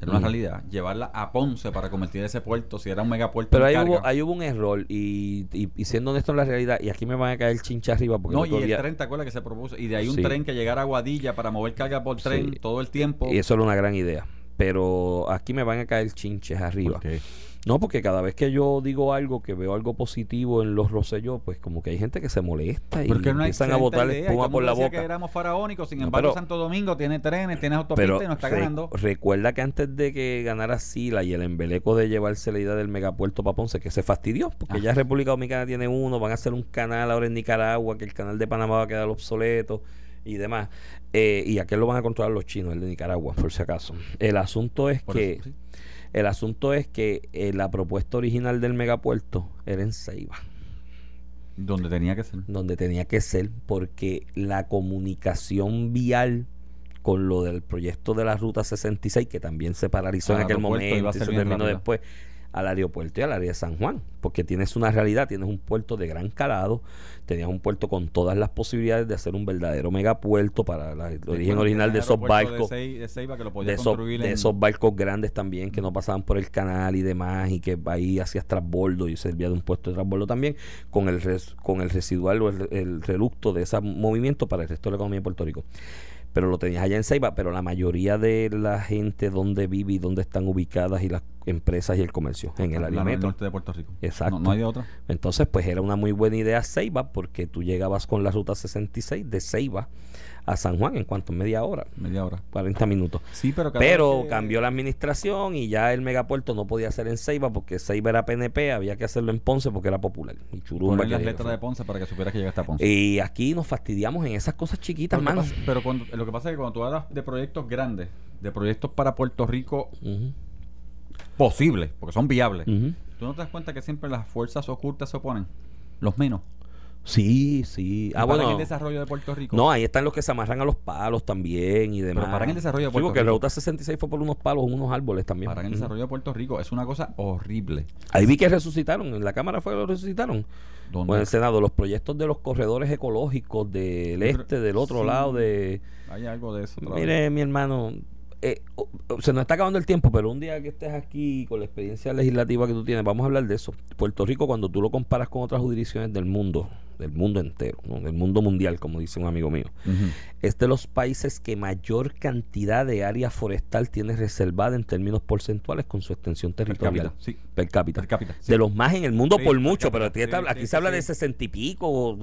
era una mm. realidad, llevarla a Ponce para convertir ese puerto, si era un megapuerto. Pero ahí, hubo, ahí hubo un error y, y, siendo honesto en la realidad, y aquí me van a caer el chincha arriba. Porque no, y el tren, ¿te acuerdas que se propuso? Y de ahí un tren que llegara a Guadilla para mover carga por tren todo el tiempo. Y eso era una gran idea. Pero aquí me van a caer chinches arriba. No, porque cada vez que yo digo algo, que veo algo positivo en los Rosselló, pues como que hay gente que se molesta y empiezan a botar espuma por la boca. que éramos faraónicos, sin embargo Santo Domingo tiene trenes, tiene autopistas y no está ganando. Recuerda que antes de que ganara Sila y el embeleco de llevarse la idea del megapuerto para Ponce, que se fastidió, porque ya República Dominicana tiene uno, van a hacer un canal ahora en Nicaragua, que el canal de Panamá va a quedar obsoleto y demás. Eh, y aquel lo van a controlar los chinos, el de Nicaragua, por si acaso. El asunto es que... El asunto es que eh, la propuesta original del megapuerto era en Ceiba. Donde tenía que ser. Donde tenía que ser, porque la comunicación vial con lo del proyecto de la Ruta 66, que también se paralizó en aquel momento y se terminó después, al aeropuerto y al área de San Juan, porque tienes una realidad, tienes un puerto de gran calado, tenías un puerto con todas las posibilidades de hacer un verdadero megapuerto para el origen original de esos barcos, de, esos, barcos grandes también que no pasaban por el canal y demás y que ahí hacías transbordo y servía de un puesto de transbordo también con el con el residual o el, el reducto de ese movimiento para el resto de la economía de Puerto Rico pero lo tenías allá en Ceiba, pero la mayoría de la gente donde vive y donde están ubicadas y las empresas y el comercio en el área norte de Puerto Rico. Exacto. No, hay otra. Entonces, pues era una muy buena idea Ceiba porque tú llegabas con la ruta 66 de Ceiba a San Juan en cuanto media hora. Media hora. 40 minutos. Sí, pero, pero cambió la administración y ya el megapuerto no podía ser en Ceiba porque Ceiba era PNP, había que hacerlo en Ponce porque era popular. Y las letras de Ponce para que supieras que llega hasta Ponce. Y aquí nos fastidiamos en esas cosas chiquitas, hermano. Pero cuando, lo que pasa es que cuando tú hablas de proyectos grandes, de proyectos para Puerto Rico posibles, porque son viables, tú no te das cuenta que siempre las fuerzas ocultas se oponen, los menos. Sí, sí. Ah, bueno. el desarrollo de Puerto Rico? No, ahí están los que se amarran a los palos también y demás. Pero en el desarrollo de Puerto Rico. porque la ruta 66 fue por unos palos, unos árboles también. Paran el desarrollo de Puerto Rico. Es una cosa horrible. Ahí vi que resucitaron. En la Cámara fue que lo resucitaron. ¿Dónde? en el Senado. Los proyectos de los corredores ecológicos del este, del otro lado de... Hay algo de eso. Mire, mi hermano, eh, se nos está acabando el tiempo, pero un día que estés aquí con la experiencia legislativa que tú tienes, vamos a hablar de eso. Puerto Rico, cuando tú lo comparas con otras jurisdicciones del mundo, del mundo entero, del mundo mundial, como dice un amigo mío, es de los países que mayor cantidad de área forestal tiene reservada en términos porcentuales con su extensión territorial. Per cápita. Per cápita. De los más en el mundo por mucho, pero aquí, se habla de sesenta y pico,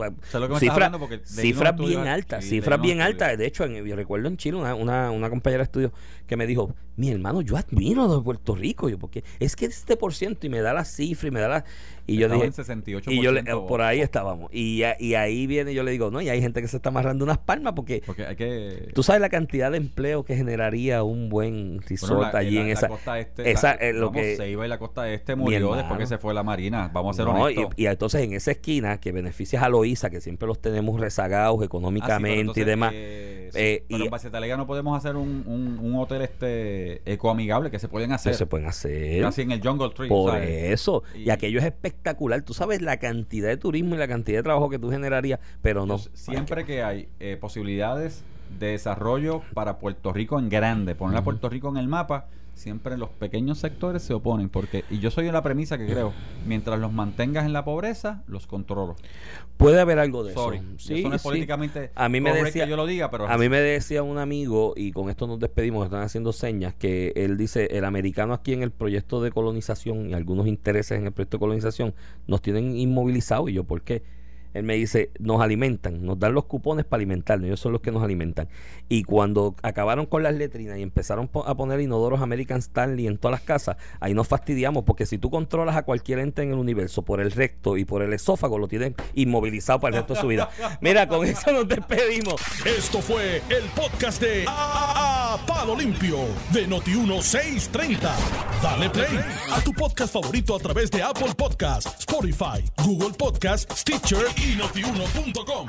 cifras bien altas, cifras bien altas. De hecho, en, yo recuerdo en Chile una, una, una compañera de estudio que me dijo, mi hermano, yo admiro de Puerto Rico, yo, porque es que este por ciento y me da la cifra y me da la... Y yo dije, y yo le, por ahí estábamos. Y, y ahí viene, yo le digo, no, y hay gente que se está amarrando unas palmas porque, porque hay que... tú sabes la cantidad de empleo que generaría un buen resort allí en, esa... este, esa eh, lo que se iba y la costa este murió después que se fue la marina, vamos a ser honestos. Y, entonces en esa esquina que beneficias a Loíza, que siempre los tenemos rezagados económicamente ah, y demás. Eh, pero en no podemos hacer un, un, un hotel este ecoamigable que se pueden hacer. se pueden hacer. Así en el Jungle Tree. Por eso. Y, aquello es espectacular. Tú sabes la cantidad de turismo y la cantidad de trabajo que tú generarías, pero no. Siempre que hay eh, posibilidades de desarrollo para Puerto Rico en grande, poner a Puerto Rico en el mapa, siempre los pequeños sectores se oponen porque y yo soy de la premisa que creo mientras los mantengas en la pobreza los controlo. Puede haber algo de eso. Sí, eso es políticamente a mí me decía yo lo diga pero a mí me decía un amigo y con esto nos despedimos están haciendo señas que él dice el americano aquí en el proyecto de colonización y algunos intereses en el proyecto de colonización nos tienen inmovilizados y yo ¿por qué? Él me dice, nos alimentan, nos dan los cupones para alimentarnos, ellos son los que nos alimentan. Y cuando acabaron con las letrinas y empezaron a poner inodoros American Stanley en todas las casas, ahí nos fastidiamos, porque si tú controlas a cualquier ente en el universo por el recto y por el esófago, lo tienen inmovilizado para el resto de su vida. Mira, con eso nos despedimos. Esto fue el podcast de Palo Limpio de Noti1630. Dale play a tu podcast favorito a través de Apple Podcasts, Spotify, Google Podcasts, Stitcher y notiuno.com.